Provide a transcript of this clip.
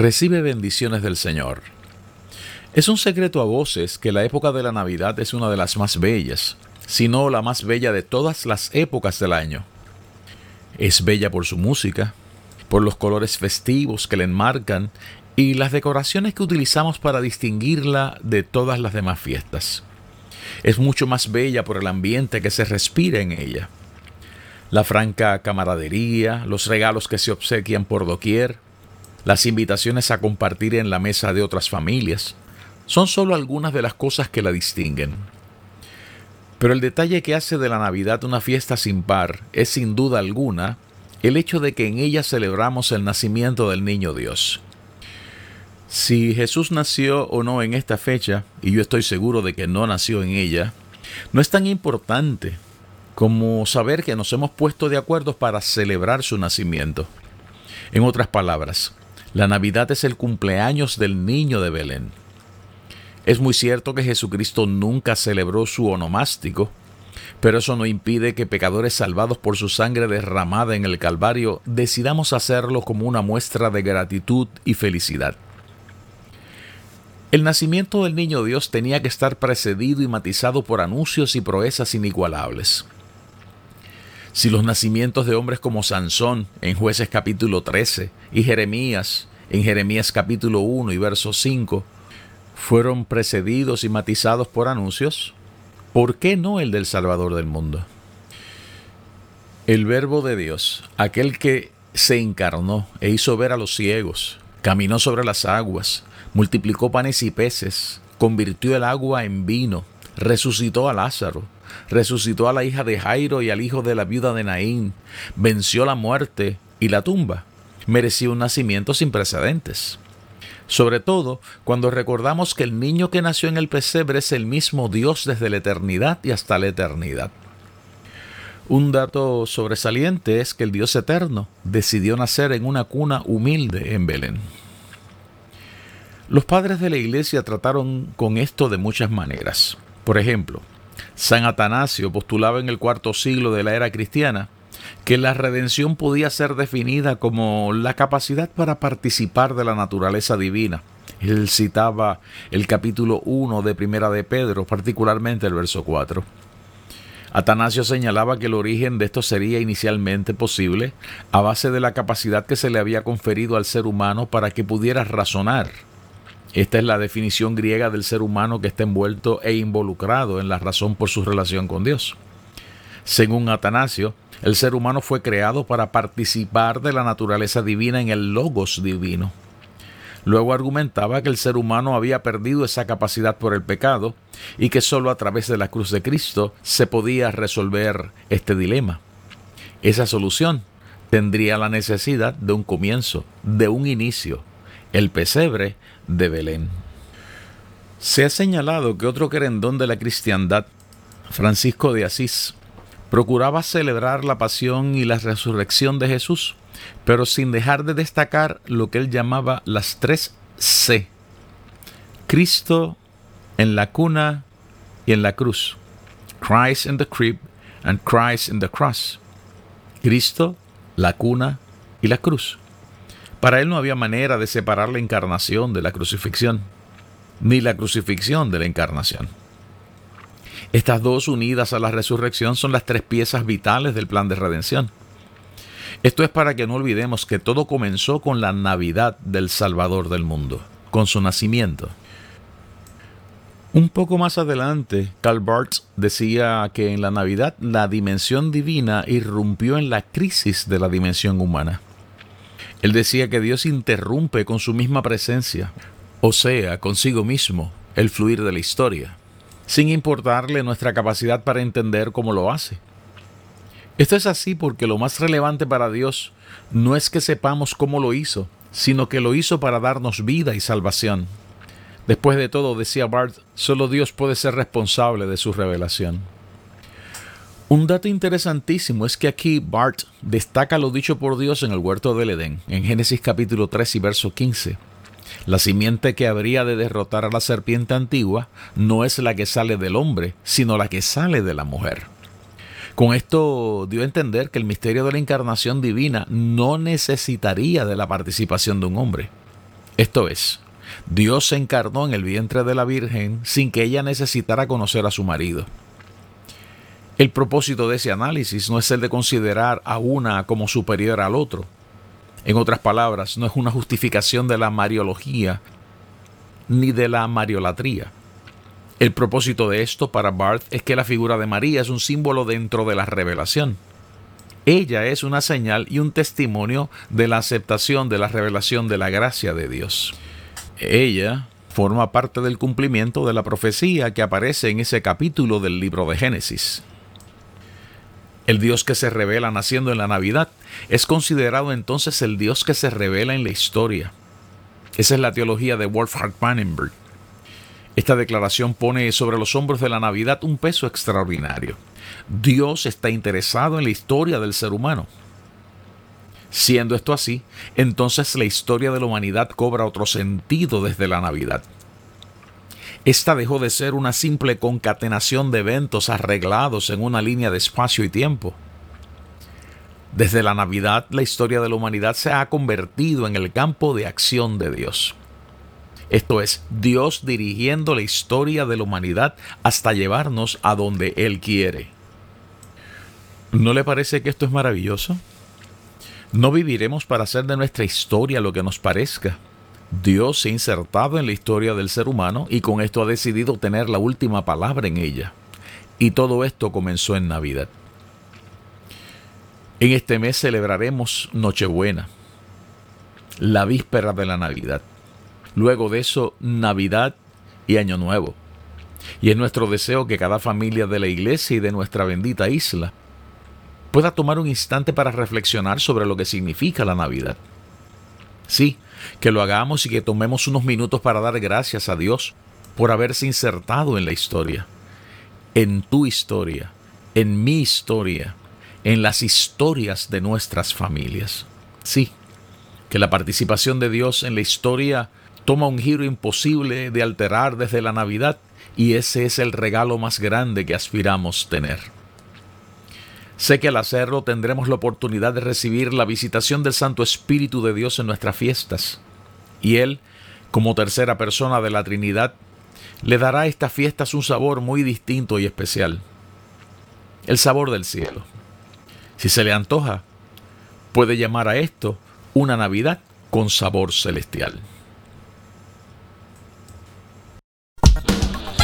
Recibe bendiciones del Señor. Es un secreto a voces que la época de la Navidad es una de las más bellas, si no la más bella de todas las épocas del año. Es bella por su música, por los colores festivos que la enmarcan y las decoraciones que utilizamos para distinguirla de todas las demás fiestas. Es mucho más bella por el ambiente que se respira en ella. La franca camaradería, los regalos que se obsequian por doquier, las invitaciones a compartir en la mesa de otras familias son solo algunas de las cosas que la distinguen. Pero el detalle que hace de la Navidad una fiesta sin par es sin duda alguna el hecho de que en ella celebramos el nacimiento del niño Dios. Si Jesús nació o no en esta fecha, y yo estoy seguro de que no nació en ella, no es tan importante como saber que nos hemos puesto de acuerdo para celebrar su nacimiento. En otras palabras, la Navidad es el cumpleaños del niño de Belén. Es muy cierto que Jesucristo nunca celebró su onomástico, pero eso no impide que pecadores salvados por su sangre derramada en el Calvario decidamos hacerlo como una muestra de gratitud y felicidad. El nacimiento del niño Dios tenía que estar precedido y matizado por anuncios y proezas inigualables. Si los nacimientos de hombres como Sansón en jueces capítulo 13 y Jeremías en Jeremías capítulo 1 y verso 5 fueron precedidos y matizados por anuncios, ¿por qué no el del Salvador del mundo? El verbo de Dios, aquel que se encarnó e hizo ver a los ciegos, caminó sobre las aguas, multiplicó panes y peces, convirtió el agua en vino, resucitó a Lázaro, resucitó a la hija de Jairo y al hijo de la viuda de Naín, venció la muerte y la tumba, mereció un nacimiento sin precedentes. Sobre todo cuando recordamos que el niño que nació en el pesebre es el mismo Dios desde la eternidad y hasta la eternidad. Un dato sobresaliente es que el Dios eterno decidió nacer en una cuna humilde en Belén. Los padres de la iglesia trataron con esto de muchas maneras. Por ejemplo, San Atanasio postulaba en el cuarto siglo de la era cristiana que la redención podía ser definida como la capacidad para participar de la naturaleza divina. Él citaba el capítulo 1 de Primera de Pedro, particularmente el verso 4. Atanasio señalaba que el origen de esto sería inicialmente posible a base de la capacidad que se le había conferido al ser humano para que pudiera razonar esta es la definición griega del ser humano que está envuelto e involucrado en la razón por su relación con Dios. Según Atanasio, el ser humano fue creado para participar de la naturaleza divina en el logos divino. Luego argumentaba que el ser humano había perdido esa capacidad por el pecado y que sólo a través de la cruz de Cristo se podía resolver este dilema. Esa solución tendría la necesidad de un comienzo, de un inicio, el pesebre de Belén. Se ha señalado que otro querendón de la cristiandad, Francisco de Asís, procuraba celebrar la pasión y la resurrección de Jesús, pero sin dejar de destacar lo que él llamaba las tres C. Cristo en la cuna y en la cruz. Christ in the crib and Christ in the cross. Cristo, la cuna y la cruz. Para él no había manera de separar la encarnación de la crucifixión, ni la crucifixión de la encarnación. Estas dos unidas a la resurrección son las tres piezas vitales del plan de redención. Esto es para que no olvidemos que todo comenzó con la Navidad del Salvador del mundo, con su nacimiento. Un poco más adelante, Karl Barth decía que en la Navidad la dimensión divina irrumpió en la crisis de la dimensión humana. Él decía que Dios interrumpe con su misma presencia, o sea, consigo mismo, el fluir de la historia, sin importarle nuestra capacidad para entender cómo lo hace. Esto es así porque lo más relevante para Dios no es que sepamos cómo lo hizo, sino que lo hizo para darnos vida y salvación. Después de todo, decía Bart, solo Dios puede ser responsable de su revelación. Un dato interesantísimo es que aquí Bart destaca lo dicho por Dios en el huerto del Edén, en Génesis capítulo 3 y verso 15. La simiente que habría de derrotar a la serpiente antigua no es la que sale del hombre, sino la que sale de la mujer. Con esto dio a entender que el misterio de la encarnación divina no necesitaría de la participación de un hombre. Esto es, Dios se encarnó en el vientre de la Virgen sin que ella necesitara conocer a su marido. El propósito de ese análisis no es el de considerar a una como superior al otro. En otras palabras, no es una justificación de la mariología ni de la mariolatría. El propósito de esto para Barth es que la figura de María es un símbolo dentro de la revelación. Ella es una señal y un testimonio de la aceptación de la revelación de la gracia de Dios. Ella forma parte del cumplimiento de la profecía que aparece en ese capítulo del libro de Génesis. El Dios que se revela naciendo en la Navidad es considerado entonces el Dios que se revela en la historia. Esa es la teología de Wolfhard Pannenberg. Esta declaración pone sobre los hombros de la Navidad un peso extraordinario. Dios está interesado en la historia del ser humano. Siendo esto así, entonces la historia de la humanidad cobra otro sentido desde la Navidad. Esta dejó de ser una simple concatenación de eventos arreglados en una línea de espacio y tiempo. Desde la Navidad, la historia de la humanidad se ha convertido en el campo de acción de Dios. Esto es, Dios dirigiendo la historia de la humanidad hasta llevarnos a donde Él quiere. ¿No le parece que esto es maravilloso? No viviremos para hacer de nuestra historia lo que nos parezca Dios se ha insertado en la historia del ser humano y con esto ha decidido tener la última palabra en ella. Y todo esto comenzó en Navidad. En este mes celebraremos Nochebuena, la víspera de la Navidad. Luego de eso, Navidad y Año Nuevo. Y es nuestro deseo que cada familia de la iglesia y de nuestra bendita isla pueda tomar un instante para reflexionar sobre lo que significa la Navidad. Sí, que lo hagamos y que tomemos unos minutos para dar gracias a Dios por haberse insertado en la historia, en tu historia, en mi historia, en las historias de nuestras familias. Sí, que la participación de Dios en la historia toma un giro imposible de alterar desde la Navidad y ese es el regalo más grande que aspiramos tener. Sé que al hacerlo tendremos la oportunidad de recibir la visitación del Santo Espíritu de Dios en nuestras fiestas. Y Él, como tercera persona de la Trinidad, le dará a estas fiestas un sabor muy distinto y especial. El sabor del cielo. Si se le antoja, puede llamar a esto una Navidad con sabor celestial.